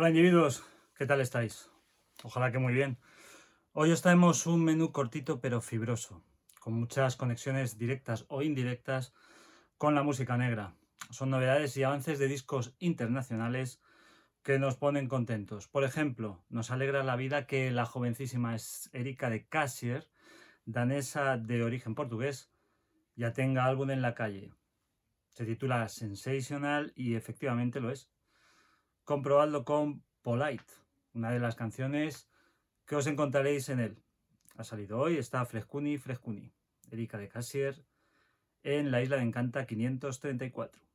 Hola individuos, ¿qué tal estáis? Ojalá que muy bien. Hoy os traemos un menú cortito pero fibroso, con muchas conexiones directas o indirectas con la música negra. Son novedades y avances de discos internacionales que nos ponen contentos. Por ejemplo, nos alegra la vida que la jovencísima Erika de Casier, danesa de origen portugués, ya tenga álbum en la calle. Se titula Sensational y efectivamente lo es comprobadlo con Polite, una de las canciones que os encontraréis en él. Ha salido hoy, está Frescuni Frescuni, Erika de Cassier, en la isla de Encanta 534.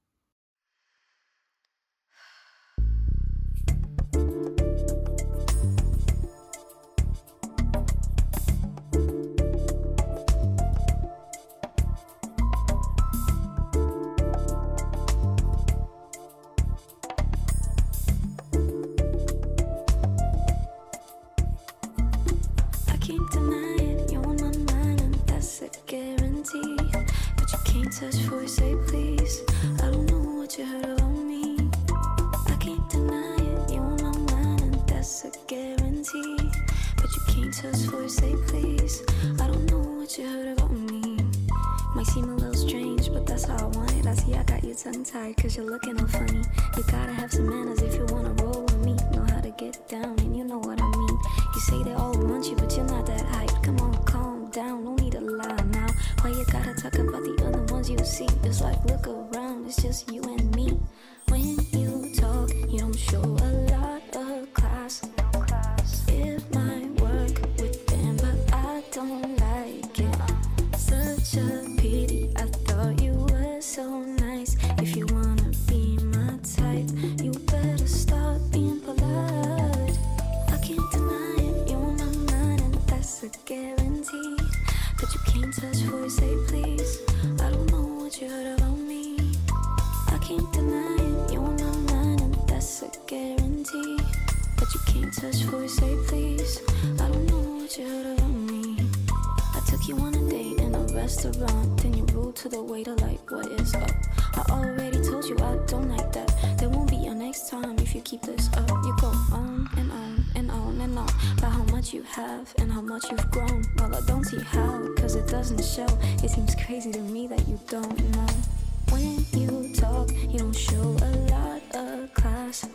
successfully say please. I don't know what you heard about me. I took you on a date in a restaurant, then you rude to the waiter like, what is up? I already told you I don't like that. There won't be a next time if you keep this up. You go on and on and on and on about how much you have and how much you've grown. Well, I don't see how, cause it doesn't show. It seems crazy to me that you don't know. When you talk, you don't show a lot of class.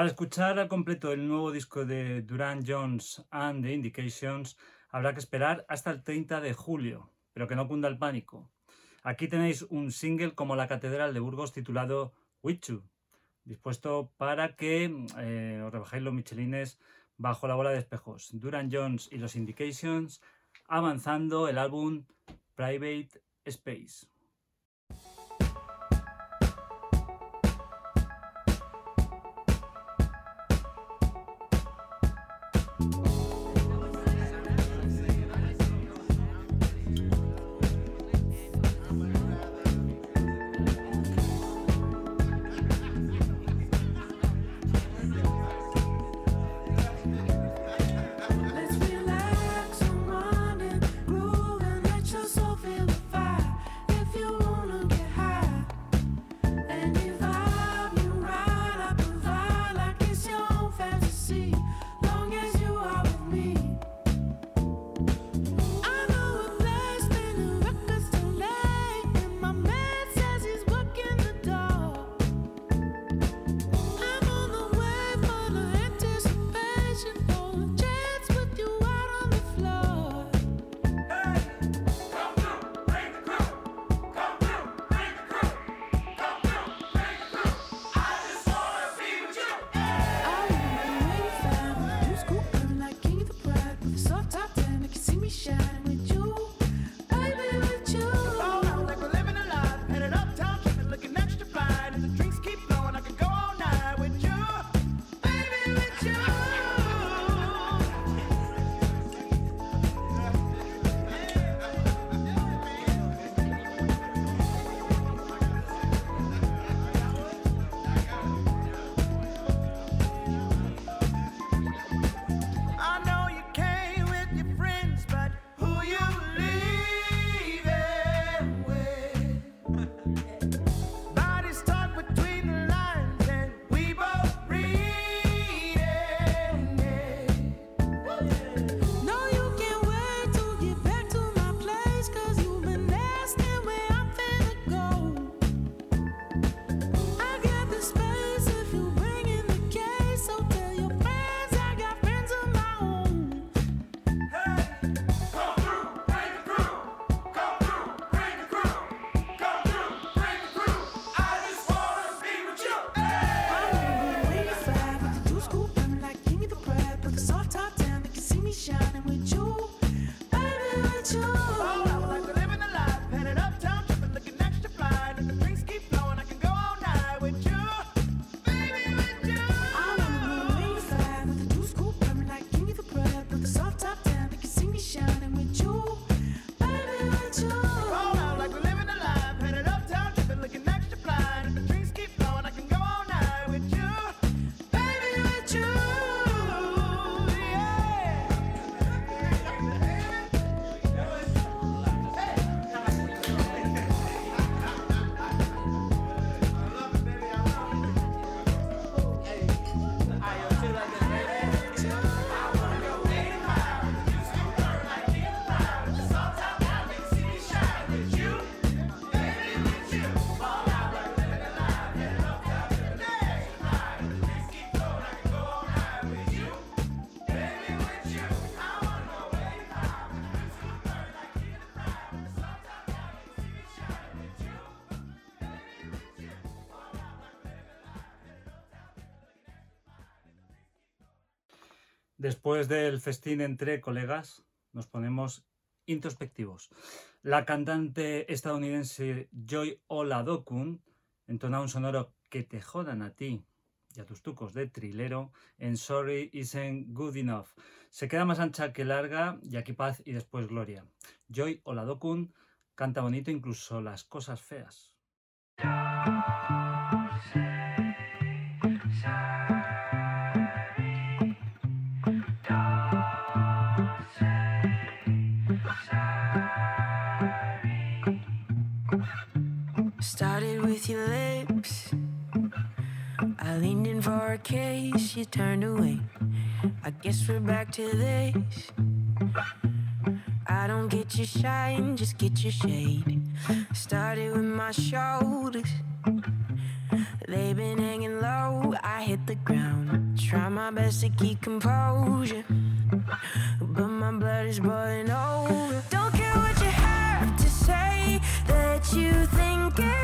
Para escuchar al completo el nuevo disco de Duran Jones and the Indications, habrá que esperar hasta el 30 de julio, pero que no cunda el pánico. Aquí tenéis un single como La Catedral de Burgos titulado Wichu, dispuesto para que eh, os rebajéis los michelines bajo la bola de espejos. Duran Jones y los Indications avanzando el álbum Private Space. Bye. Después del festín entre colegas, nos ponemos introspectivos. La cantante estadounidense Joy Oladokun entona un sonoro que te jodan a ti y a tus tucos de trilero en Sorry Isn't Good Enough. Se queda más ancha que larga y aquí paz y después gloria. Joy Oladokun canta bonito incluso las cosas feas. Your lips. I leaned in for a kiss, you turned away. I guess we're back to this. I don't get your shine, just get your shade. Started with my shoulders. They've been hanging low, I hit the ground. Try my best to keep composure. But my blood is boiling over. Don't care what you have to say, that you think it's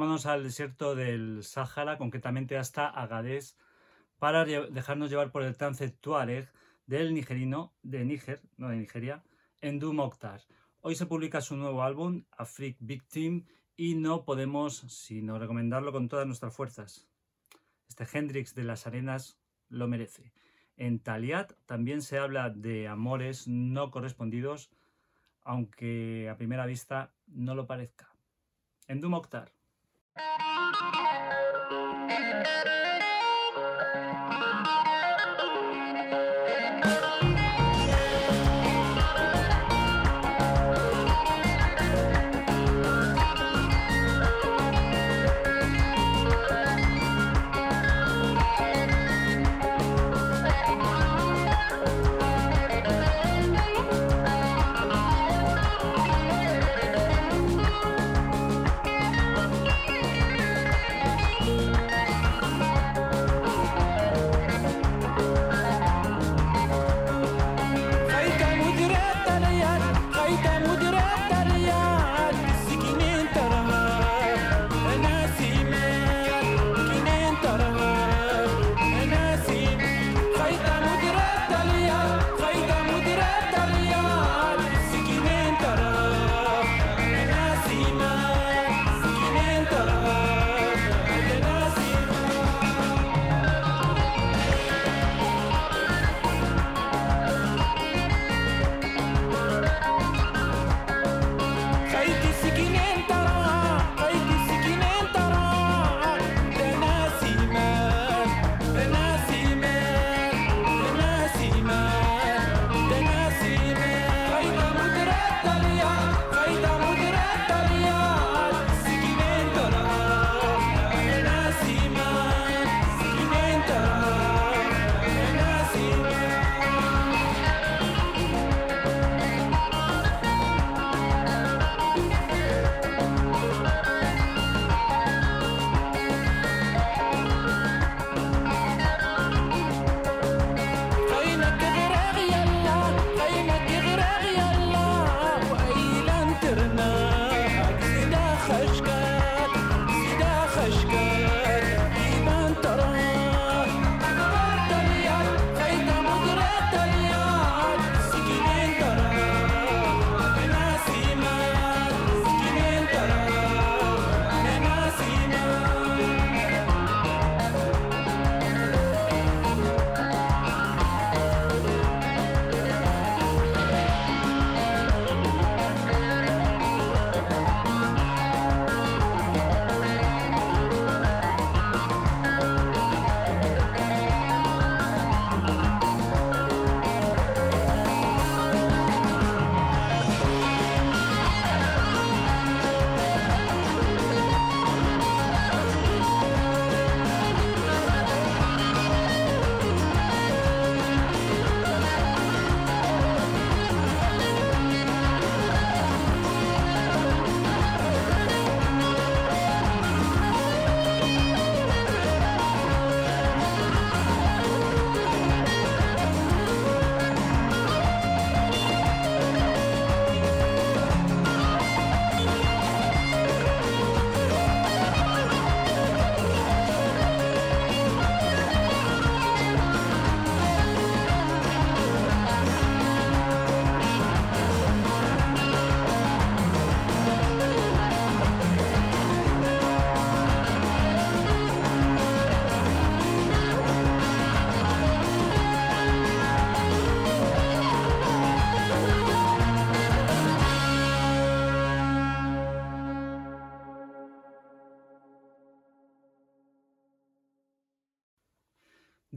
Vámonos al desierto del Sáhara, concretamente hasta Agadez, para dejarnos llevar por el trance tuareg del nigerino de Níger, no de Nigeria, Endu Mokhtar. Hoy se publica su nuevo álbum, Afrik Victim, y no podemos sino recomendarlo con todas nuestras fuerzas. este Hendrix de las Arenas lo merece. En Taliat también se habla de amores no correspondidos, aunque a primera vista no lo parezca. En Doom Thank you.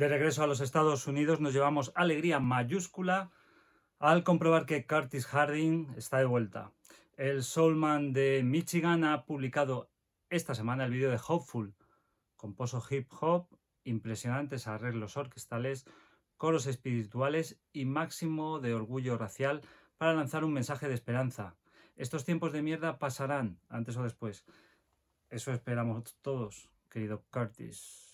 De regreso a los Estados Unidos nos llevamos alegría mayúscula al comprobar que Curtis Harding está de vuelta. El Soulman de Michigan ha publicado esta semana el vídeo de Hopeful, composo hip hop, impresionantes arreglos orquestales, coros espirituales y máximo de orgullo racial para lanzar un mensaje de esperanza. Estos tiempos de mierda pasarán antes o después. Eso esperamos todos, querido Curtis.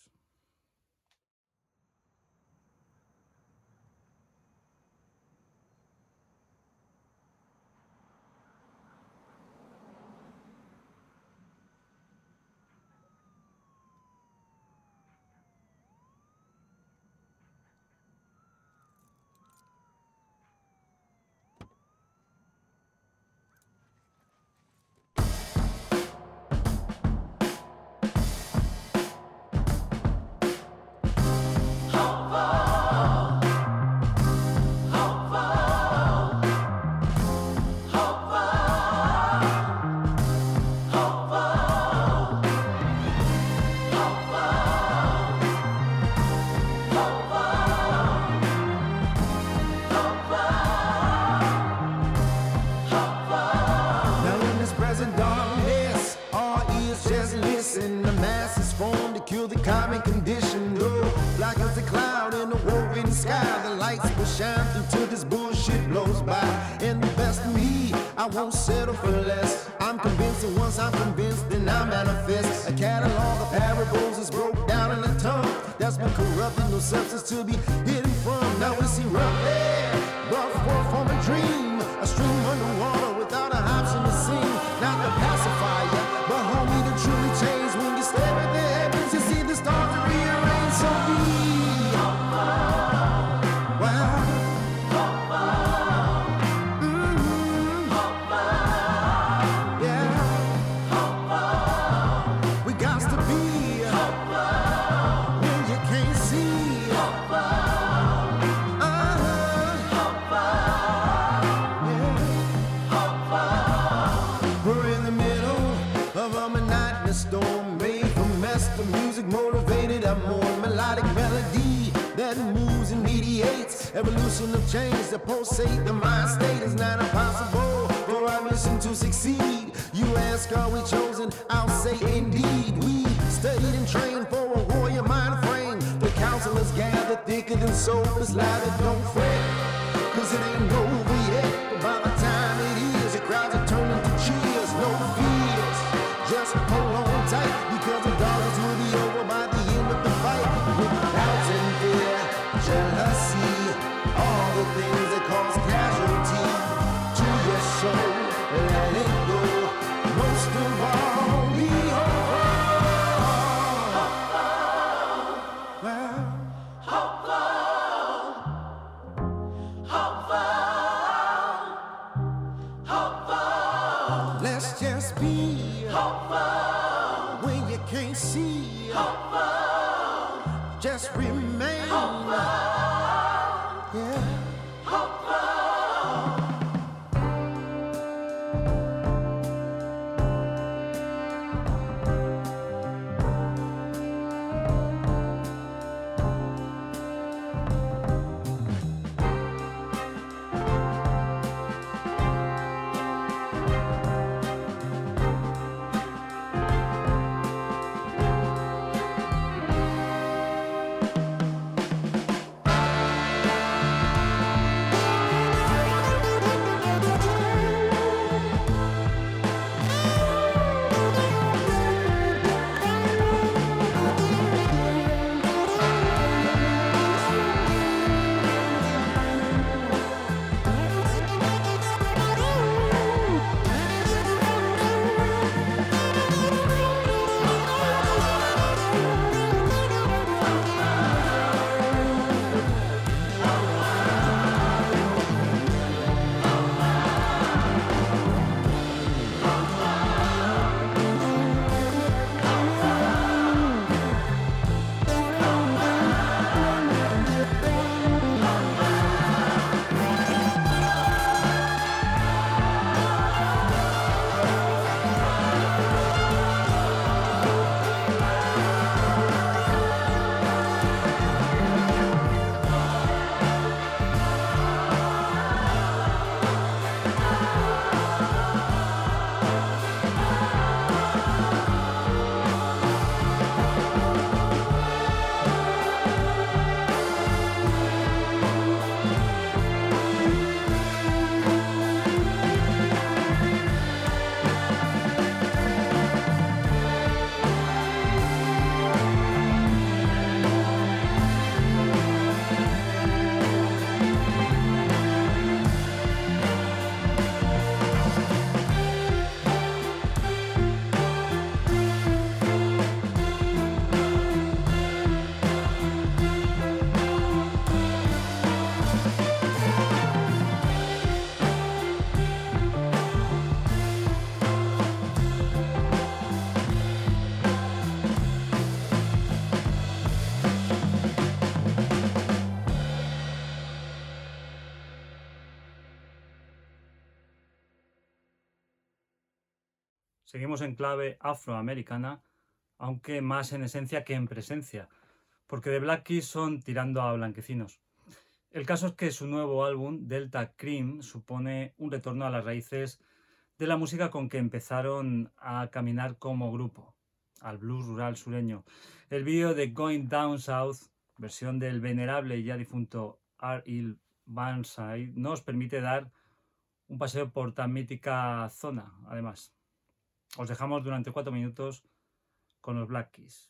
to pulsate. The mind state is not impossible for our mission to succeed. You ask, are we chosen? I'll say indeed. We studied and trained for a warrior mind frame. The counselors gathered thicker than soap is don't Seguimos en clave afroamericana, aunque más en esencia que en presencia, porque de Black son tirando a blanquecinos. El caso es que su nuevo álbum, Delta Cream, supone un retorno a las raíces de la música con que empezaron a caminar como grupo, al blues rural sureño. El vídeo de Going Down South, versión del venerable y ya difunto R.E. Burnside, nos permite dar un paseo por tan mítica zona, además. Os dejamos durante cuatro minutos con los Black Keys.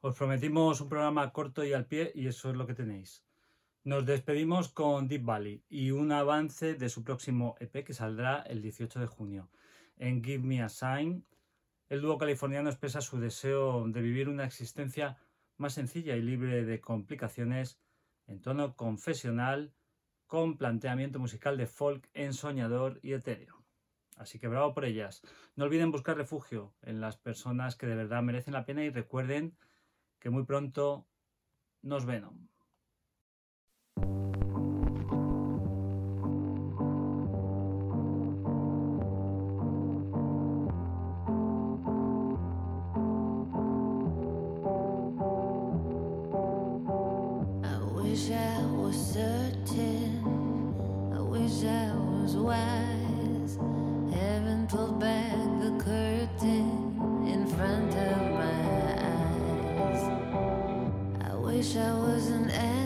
Os prometimos un programa corto y al pie y eso es lo que tenéis. Nos despedimos con Deep Valley y un avance de su próximo EP que saldrá el 18 de junio. En Give Me a Sign, el dúo californiano expresa su deseo de vivir una existencia más sencilla y libre de complicaciones en tono confesional con planteamiento musical de folk ensoñador y etéreo. Así que bravo por ellas. No olviden buscar refugio en las personas que de verdad merecen la pena y recuerden que muy pronto nos Venom. wish I was an